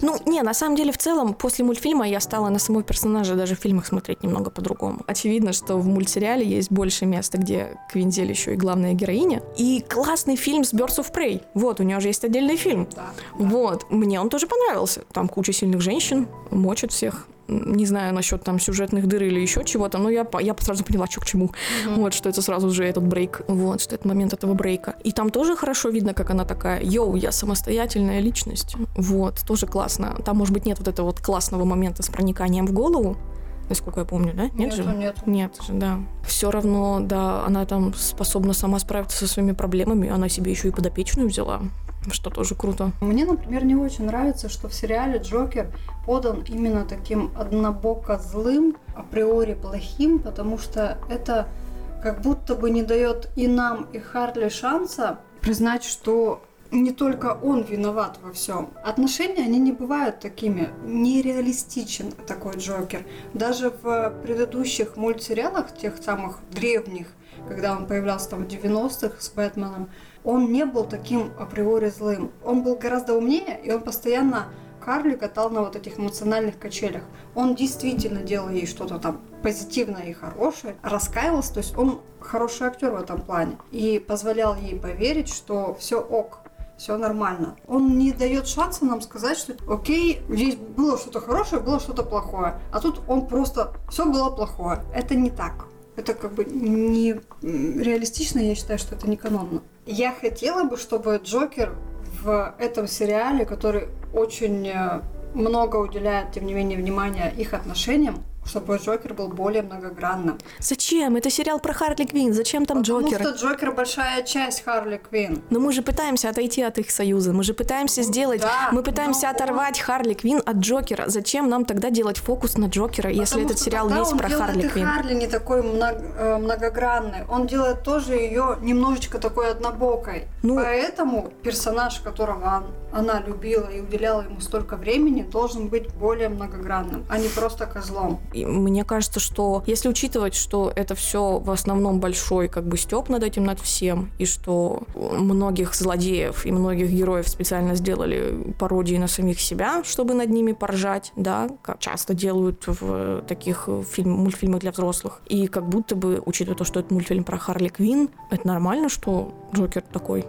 Ну, не, на самом деле, в целом, после мультфильма я стала на самого персонажа даже в фильмах смотреть немного по-другому. Очевидно, что в мультсериале есть больше места, где Квинзель еще и главная героиня. И классный фильм с Birds of Prey. Вот, у него же есть отдельный фильм. Да, да. Вот, мне он тоже понравился. Там куча сильных женщин, мочат всех не знаю насчет там сюжетных дыр или еще чего-то, но я, я сразу поняла, что к чему. Mm-hmm. Вот, что это сразу же этот брейк. Вот, что это момент этого брейка. И там тоже хорошо видно, как она такая, йоу, я самостоятельная личность. Вот, тоже классно. Там, может быть, нет вот этого вот классного момента с прониканием в голову, насколько я помню, да? Нет, нет же? Нет. Нет же, да. Все равно, да, она там способна сама справиться со своими проблемами, она себе еще и подопечную взяла что тоже круто. Мне, например, не очень нравится, что в сериале Джокер подан именно таким однобоко злым, априори плохим, потому что это как будто бы не дает и нам, и Харли шанса признать, что не только он виноват во всем. Отношения, они не бывают такими. Нереалистичен такой Джокер. Даже в предыдущих мультсериалах, тех самых древних, когда он появлялся там в 90-х с Бэтменом, он не был таким априори злым. Он был гораздо умнее, и он постоянно Харли катал на вот этих эмоциональных качелях. Он действительно делал ей что-то там позитивное и хорошее, раскаивался, то есть он хороший актер в этом плане и позволял ей поверить, что все ок, все нормально. Он не дает шанса нам сказать, что окей, здесь было что-то хорошее, было что-то плохое. А тут он просто все было плохое. Это не так. Это как бы не реалистично, я считаю, что это не канонно. Я хотела бы, чтобы Джокер в этом сериале, который очень э, много уделяет, тем не менее, внимания их отношениям, чтобы Джокер был более многогранным. Зачем? Это сериал про Харли Квинн. Зачем там Потому Джокер? Потому что Джокер большая часть Харли Квинн. Но мы же пытаемся отойти от их союза. Мы же пытаемся сделать... Да, мы пытаемся но оторвать Харли Квинн от Джокера. Зачем нам тогда делать фокус на Джокера, если Потому этот что сериал он про Харли и Квинн? Харли не такой мног- э, многогранный. Он делает тоже ее немножечко такой однобокой. Ну- Поэтому персонаж, которого он- она любила и уделяла ему столько времени, должен быть более многогранным, а не просто козлом. И мне кажется, что если учитывать, что это все в основном большой как бы степ над этим, над всем, и что многих злодеев и многих героев специально сделали пародии на самих себя, чтобы над ними поржать, да, как часто делают в таких фильм, мультфильмах для взрослых. И как будто бы, учитывая то, что это мультфильм про Харли Квинн, это нормально, что Джокер такой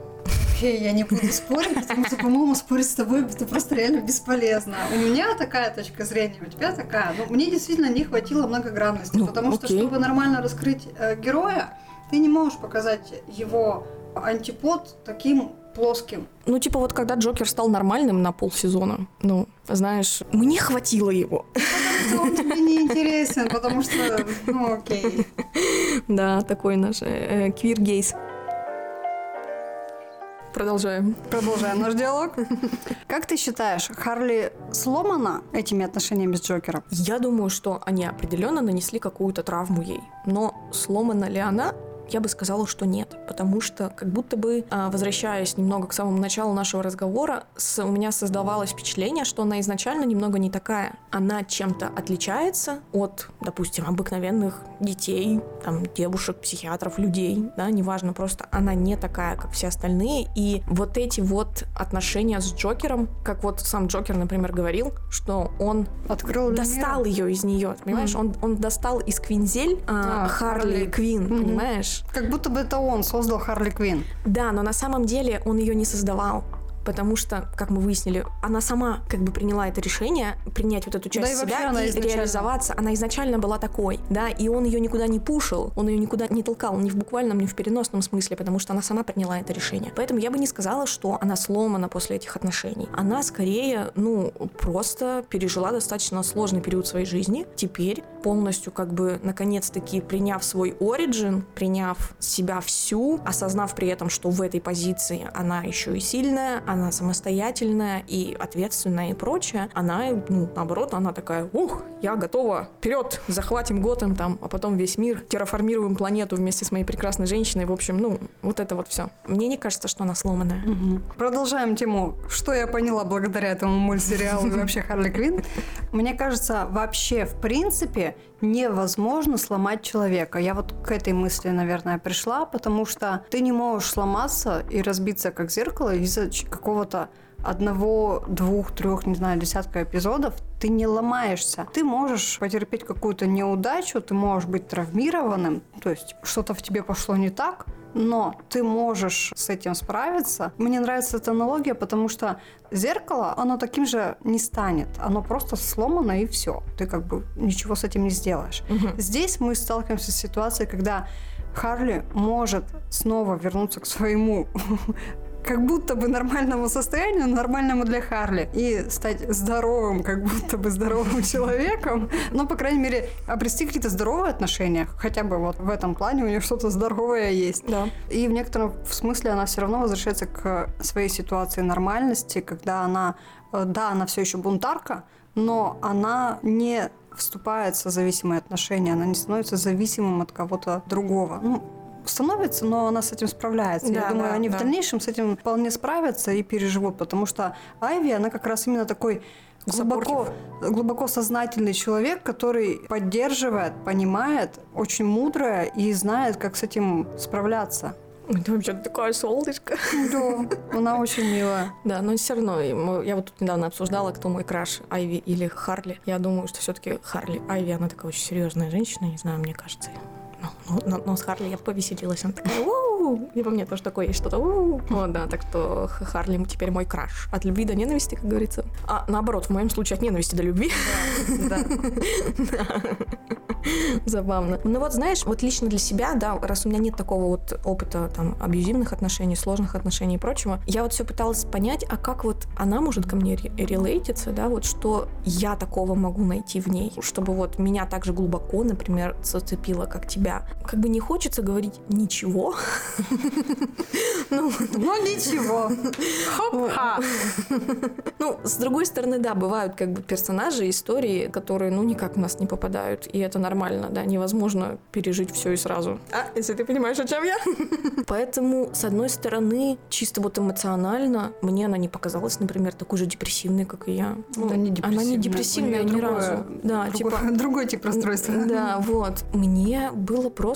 Окей, я не буду спорить, потому что, по-моему, спорить с тобой это просто реально бесполезно. У меня такая точка зрения, у тебя такая. Но мне действительно не хватило многогранности, Ну, потому что, окей. чтобы нормально раскрыть э, героя, ты не можешь показать его антипод таким плоским. Ну, типа вот когда Джокер стал нормальным на полсезона, ну, знаешь, мне хватило его. Потому что он тебе не интересен, потому что, ну окей. [LAUGHS] Да, такой наш э, э, квир-гейс. Продолжаем. Продолжаем наш диалог. [LAUGHS] Как ты считаешь, Харли сломана этими отношениями с Джокером? Я думаю, что они определенно нанесли какую-то травму ей. Но сломана ли она? Я бы сказала, что нет, потому что как будто бы, а, возвращаясь немного к самому началу нашего разговора, с- у меня создавалось впечатление, что она изначально немного не такая. Она чем-то отличается от, допустим, обыкновенных детей, там, девушек, психиатров, людей, да, неважно, просто она не такая, как все остальные, и вот эти вот отношения с Джокером, как вот сам Джокер, например, говорил, что он Открыл достал ее из нее, понимаешь? Он, он достал из Квинзель а, А, Харли. Квин, Мгм. понимаешь? Как будто бы это он создал Харли Квинн. Да, но на самом деле он ее не создавал. Потому что, как мы выяснили, она сама как бы приняла это решение, принять вот эту часть Да и себя она и изначально- реализоваться. Она изначально была такой, да, и он ее никуда не пушил, он ее никуда не толкал, ни в буквальном, ни в переносном смысле, потому что она сама приняла это решение. Поэтому я бы не сказала, что она сломана после этих отношений. Она скорее, ну, просто пережила достаточно сложный период своей жизни. Теперь полностью как бы наконец-таки приняв свой оригин, приняв себя всю, осознав при этом, что в этой позиции она еще и сильная, она самостоятельная и ответственная и прочее, она, ну, наоборот, она такая, ух, я готова, вперед, захватим Готэм там, а потом весь мир, терраформируем планету вместе с моей прекрасной женщиной, в общем, ну, вот это вот все. Мне не кажется, что она сломанная. Продолжаем тему. Что я поняла благодаря этому мультсериалу и вообще Харли Квинн? Мне кажется, вообще, в принципе, невозможно сломать человека. Я вот к этой мысли, наверное, пришла, потому что ты не можешь сломаться и разбиться как зеркало из-за какого-то одного, двух, трех, не знаю, десятка эпизодов, ты не ломаешься. Ты можешь потерпеть какую-то неудачу, ты можешь быть травмированным, то есть что-то в тебе пошло не так, но ты можешь с этим справиться. Мне нравится эта аналогия, потому что зеркало, оно таким же не станет. Оно просто сломано и все. Ты как бы ничего с этим не сделаешь. Здесь мы сталкиваемся с ситуацией, когда Харли может снова вернуться к своему [LAUGHS] как будто бы нормальному состоянию, нормальному для Харли, и стать здоровым, как будто бы здоровым [LAUGHS] человеком, но, по крайней мере, обрести какие-то здоровые отношения, хотя бы вот в этом плане у нее что-то здоровое есть. Да. И в некотором смысле она все равно возвращается к своей ситуации нормальности, когда она, э, да, она все еще бунтарка, но она не вступает в зависимые отношения, она не становится зависимым от кого-то другого. Ну, становится, но она с этим справляется. Я Да, думаю, да, они да. в дальнейшем с этим вполне справятся и переживут, потому что Айви, она как раз именно такой глубоко, глубоко сознательный человек, который поддерживает, понимает, очень мудрая и знает, как с этим справляться. Это вообще такая солнышко. Да, она очень милая. Да, но все равно, я вот тут недавно обсуждала, кто мой краш, Айви или Харли. Я думаю, что все-таки Харли. Айви, она такая очень серьезная женщина, не знаю, мне кажется. Ну, но, но, но с Харли я повеселилась. Она такая, у И по мне тоже такое есть что-то, у Вот, да, так что Харли теперь мой краш. От любви до ненависти, как говорится. А наоборот, в моем случае от ненависти до любви. Да. [LAUGHS] Забавно. Ну вот, знаешь, вот лично для себя, да, раз у меня нет такого вот опыта там абьюзивных отношений, сложных отношений и прочего, я вот все пыталась понять, а как вот она может ко мне релейтиться, да, вот что я такого могу найти в ней, чтобы вот меня так же глубоко, например, зацепило, как тебя. Как бы не хочется говорить ничего. [LAUGHS] Ну, ну ничего. Хоп-ха. Ну, с другой стороны, да, бывают как бы персонажи, истории, которые, ну, никак в нас не попадают, и это нормально, да, невозможно пережить все и сразу. А, если ты понимаешь, о чем я. [LAUGHS] Поэтому, с одной стороны, чисто вот эмоционально, мне она не показалась, например, такой же депрессивной, как и я. Ну, она не депрессивная. Она не депрессивная ни разу. Да, типа... [LAUGHS] Другой тип расстройства. Да, вот. Мне было просто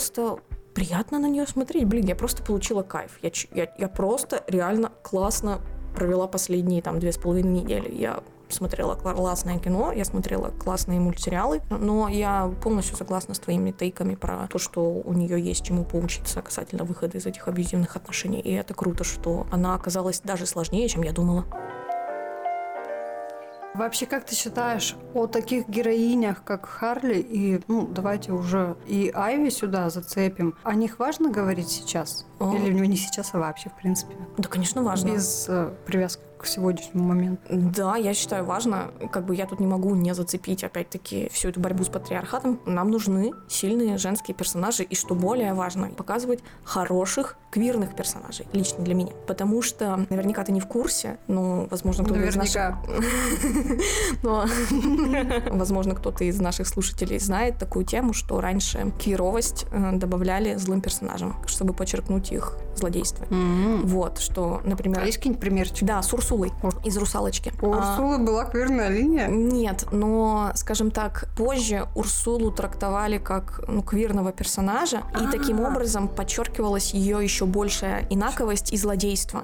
приятно на нее смотреть. Блин, я просто получила кайф. Я, я, я просто реально классно провела последние там две с половиной недели. Я смотрела классное кино, я смотрела классные мультсериалы, но я полностью согласна с твоими тейками про то, что у нее есть чему поучиться касательно выхода из этих абьюзивных отношений. И это круто, что она оказалась даже сложнее, чем я думала. Вообще, как ты считаешь о таких героинях, как Харли и, ну, давайте уже и Айви сюда зацепим, о них важно говорить сейчас? О. Или не сейчас, а вообще, в принципе? Да, конечно, важно. Без э, привязки к сегодняшнему моменту. Да, я считаю важно. Как бы я тут не могу не зацепить, опять-таки, всю эту борьбу с патриархатом. Нам нужны сильные женские персонажи. И что более важно, показывать хороших квирных персонажей. Лично для меня. Потому что наверняка ты не в курсе, но, возможно, кто-то из наших... [LAUGHS] Но, [LAUGHS] возможно, кто-то из наших слушателей знает такую тему, что раньше квировость э, добавляли злым персонажам, чтобы подчеркнуть их злодейство. Вот, что, например... А есть какие-нибудь примерчики? Да, с Урсулой из «Русалочки». У а, Урсулы была квирная линия? Нет, но, скажем так, позже Урсулу трактовали как ну, квирного персонажа, и таким образом подчеркивалась ее еще большая инаковость и злодейство.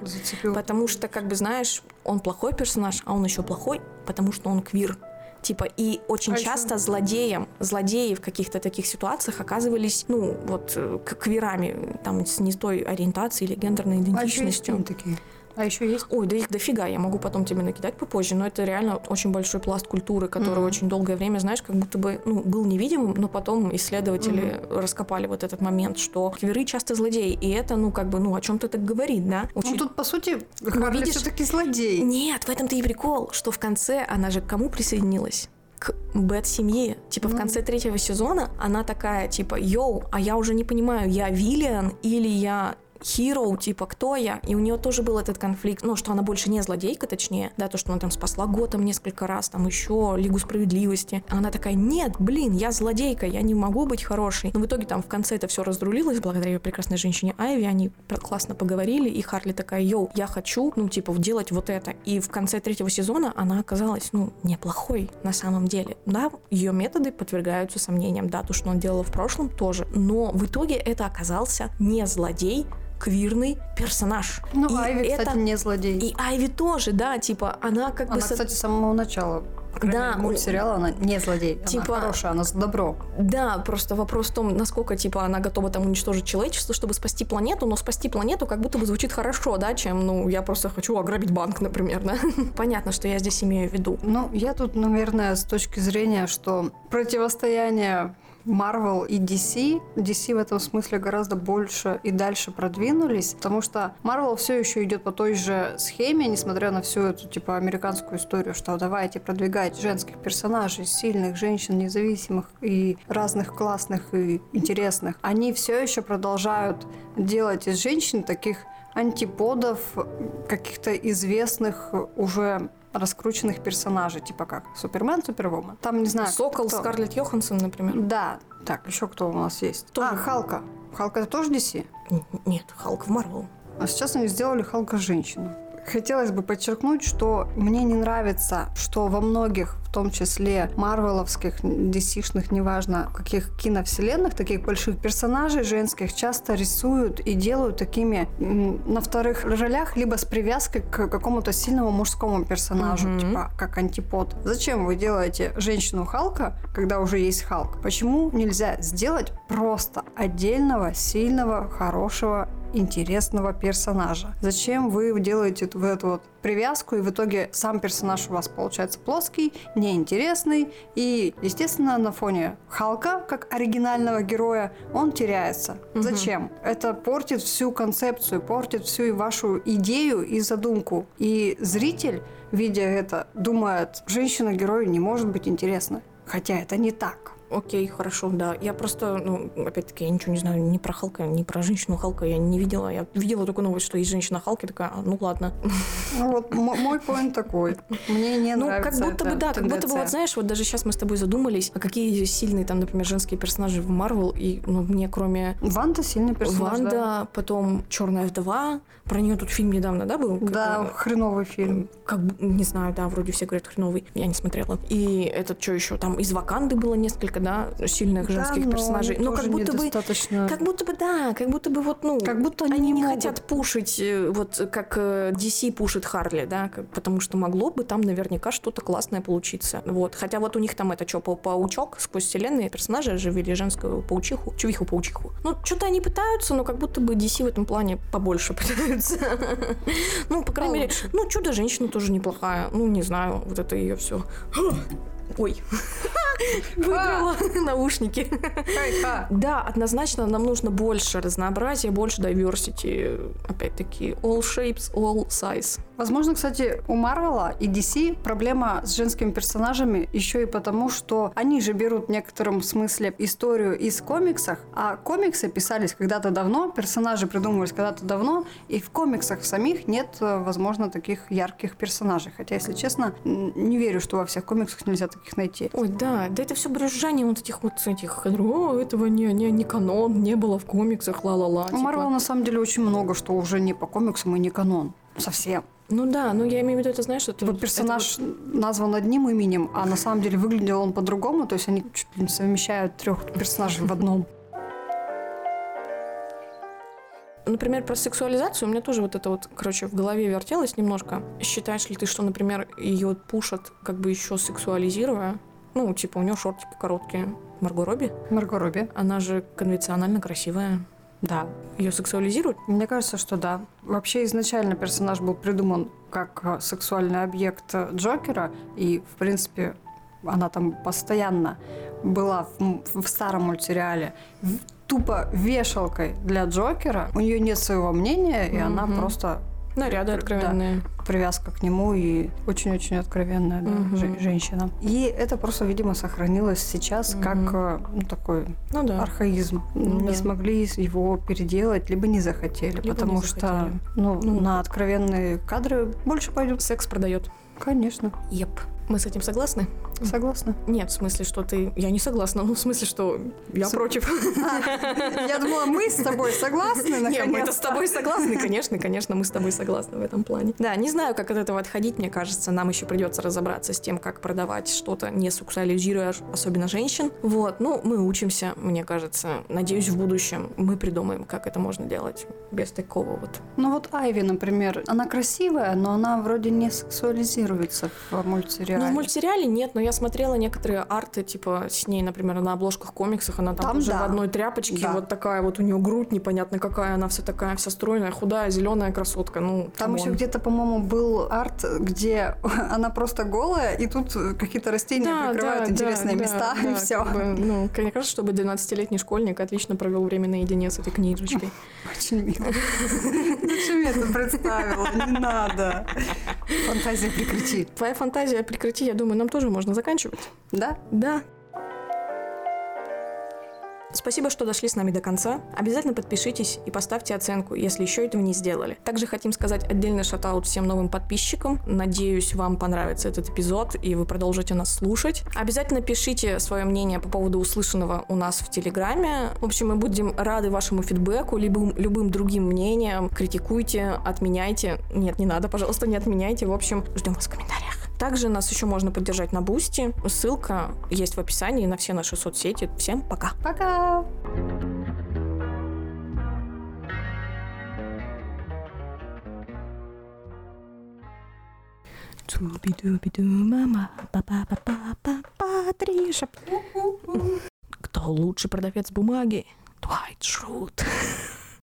Потому что, как бы, знаешь, он плохой персонаж, а он еще плохой, потому что он квир. Типа, и очень а часто что? злодеям, злодеи в каких-то таких ситуациях оказывались, ну, вот, э, квирами, там, с не той ориентацией или гендерной идентичностью. А такие? А еще есть? Ой, да их дофига, я могу потом тебе накидать попозже, но это реально очень большой пласт культуры, который mm-hmm. очень долгое время, знаешь, как будто бы ну, был невидимым, но потом исследователи mm-hmm. раскопали вот этот момент, что квиры часто злодеи, и это, ну, как бы, ну, о чем-то так говорит, да? Очень... Ну, тут, по сути, Харли видишь... все-таки злодей. Нет, в этом-то и прикол, что в конце она же к кому присоединилась? к Бет-семье. Типа mm. в конце третьего сезона она такая, типа, йоу, а я уже не понимаю, я Виллиан или я hero, типа, кто я? И у нее тоже был этот конфликт, ну, что она больше не злодейка, точнее, да, то, что она там спасла Готэм несколько раз, там еще Лигу Справедливости. Она такая, нет, блин, я злодейка, я не могу быть хорошей. Но в итоге там в конце это все раздрулилось благодаря ее прекрасной женщине Айви, они классно поговорили, и Харли такая, йоу, я хочу, ну, типа, делать вот это. И в конце третьего сезона она оказалась, ну, неплохой на самом деле. Да, ее методы подвергаются сомнениям, да, то, что он делал в прошлом тоже, но в итоге это оказался не злодей, квирный персонаж. Ну, и Айви, это... кстати, не злодей. И Айви тоже, да, типа, она как она, бы... Она, кстати, с самого начала да, мультсериала она не злодей, типа, она хорошая, она за добро. Да, просто вопрос в том, насколько типа она готова там уничтожить человечество, чтобы спасти планету, но спасти планету как будто бы звучит хорошо, да, чем, ну, я просто хочу ограбить банк, например, да. [LAUGHS] Понятно, что я здесь имею в виду. Ну, я тут, наверное, с точки зрения, что противостояние Marvel и DC. DC в этом смысле гораздо больше и дальше продвинулись, потому что Marvel все еще идет по той же схеме, несмотря на всю эту типа американскую историю, что давайте продвигать женских персонажей, сильных женщин, независимых и разных классных и интересных. Они все еще продолжают делать из женщин таких антиподов каких-то известных уже раскрученных персонажей, типа как Супермен, Супервумен. Там, не знаю... Сокол, кто... Скарлетт Йоханссон, например. Да. Так, еще кто у нас есть? Тоже. А, Халка. Халка это тоже DC? Нет, Халк в Марвел. А сейчас они сделали Халка женщину. Хотелось бы подчеркнуть, что мне не нравится, что во многих, в том числе марвеловских, DC-шных, неважно, каких киновселенных, таких больших персонажей женских часто рисуют и делают такими на вторых ролях, либо с привязкой к какому-то сильному мужскому персонажу, mm-hmm. типа как антипод. Зачем вы делаете женщину Халка, когда уже есть Халк? Почему нельзя сделать просто отдельного, сильного, хорошего интересного персонажа. Зачем вы делаете в эту вот привязку, и в итоге сам персонаж у вас получается плоский, неинтересный, и, естественно, на фоне Халка, как оригинального героя, он теряется. Угу. Зачем? Это портит всю концепцию, портит всю вашу идею и задумку. И зритель, видя это, думает, женщина-герою не может быть интересна. Хотя это не так. Окей, хорошо, да. Я просто, ну, опять-таки, я ничего не знаю ни про Халка, ни про женщину Халка. Я не видела. Я видела только новость, что есть женщина Халка, такая, а, ну ладно. Ну вот мой поинт такой. Мне не ну, нравится как будто бы, да, как будто бы, вот знаешь, вот даже сейчас мы с тобой задумались, а какие сильные там, например, женские персонажи в Марвел, и, ну, мне кроме... Ванда сильный персонаж, Ванда, да. потом Черная вдова, про нее тут фильм недавно, да, был? Да, как, хреновый фильм. Как, не знаю, да, вроде все говорят хреновый, я не смотрела. И этот, что еще, там из Ваканды было несколько, да, сильных да, женских но персонажей. Но как будто бы, как будто бы, да, как будто бы вот, ну, как будто они, они не, не хотят пушить, э, вот как э, DC пушит Харли, да, потому что могло бы там наверняка что-то классное получиться. Вот, хотя вот у них там это что, паучок сквозь вселенные персонажи оживили женскую паучиху, чувиху-паучиху. Ну, что-то они пытаются, но как будто бы DC в этом плане побольше [LAUGHS] пытаются. Ну, по крайней мере, ну, чудо-женщина тоже неплохая. Ну, не знаю, вот это ее все. Ой. Выиграла наушники. Да, однозначно нам нужно больше разнообразия, больше diversity. Опять-таки, all shapes, all size. Возможно, кстати, у Марвела и DC проблема с женскими персонажами еще и потому, что они же берут в некотором смысле историю из комиксов, а комиксы писались когда-то давно, персонажи придумывались когда-то давно, и в комиксах самих нет, возможно, таких ярких персонажей. Хотя, если честно, не верю, что во всех комиксах нельзя таких найти. Ой, да, да это все брюзжание вот этих вот этих, о, этого не, не, не канон, не было в комиксах, ла-ла-ла. У Марвела типа. на самом деле очень много, что уже не по комиксам и не канон. Совсем. Ну да, ну я имею в виду, это знаешь, что вот персонаж вот... назван одним именем, а на самом деле выглядел он по-другому, то есть они чуть ли не совмещают трех персонажей в одном. Например, про сексуализацию у меня тоже вот это вот, короче, в голове вертелось немножко. Считаешь ли ты, что, например, ее пушат, как бы еще сексуализируя? Ну, типа, у нее шортики короткие. Марго Робби? Марго Робби. Она же конвенционально красивая. Да. Ее сексуализируют? Мне кажется, что да. Вообще изначально персонаж был придуман как э, сексуальный объект Джокера, и, в принципе, она там постоянно была в, в старом мультсериале тупо вешалкой для Джокера. У нее нет своего мнения, и mm-hmm. она просто Наряды откровенные. Да, привязка к нему и очень-очень откровенная да, угу. женщина. И это просто, видимо, сохранилось сейчас угу. как э, ну, такой ну, да. архаизм. Ну, не да. смогли его переделать, либо не захотели, либо потому не что ну, ну, на откровенные кадры больше пойдет. Секс продает. Конечно. Еп. Мы с этим согласны? Согласна. Нет, в смысле, что ты... Я не согласна, ну, в смысле, что я с... против. Я думала, мы с тобой согласны, Нет, мы это с тобой согласны, конечно, конечно, мы с тобой согласны в этом плане. Да, не знаю, как от этого отходить, мне кажется, нам еще придется разобраться с тем, как продавать что-то, не сексуализируя особенно женщин. Вот, ну, мы учимся, мне кажется. Надеюсь, в будущем мы придумаем, как это можно делать без такого вот. Ну вот Айви, например, она красивая, но она вроде не сексуализируется в мультсериале. Ну, в мультсериале нет, но я смотрела некоторые арты, типа с ней, например, на обложках комиксах, она там, там уже да. в одной тряпочке, да. вот такая вот у нее грудь непонятно какая, она вся такая, вся стройная, худая, зеленая красотка. Ну, там еще где-то, по-моему, был арт, где [LAUGHS] она просто голая, и тут какие-то растения да, прикрывают да, интересные да, места, [LAUGHS] да, и все. Как бы, ну, мне кажется, чтобы 12-летний школьник отлично провел время наедине с этой книжечкой. [LAUGHS] Очень мило. Зачем я это представила? Не надо. Фантазия прекрати. Твоя фантазия прекрати, я думаю, нам тоже можно заканчивать. Да? Да. Спасибо, что дошли с нами до конца. Обязательно подпишитесь и поставьте оценку, если еще этого не сделали. Также хотим сказать отдельный шатаут всем новым подписчикам. Надеюсь, вам понравится этот эпизод и вы продолжите нас слушать. Обязательно пишите свое мнение по поводу услышанного у нас в Телеграме. В общем, мы будем рады вашему фидбэку, любым, любым другим мнениям. Критикуйте, отменяйте. Нет, не надо, пожалуйста, не отменяйте. В общем, ждем вас в комментариях. Также нас еще можно поддержать на Boosty. Ссылка есть в описании на все наши соцсети. Всем пока. Пока! Туби-дуби-ду, мама, па-па-па-па-па. Кто лучший продавец бумаги? Твайт Шрут.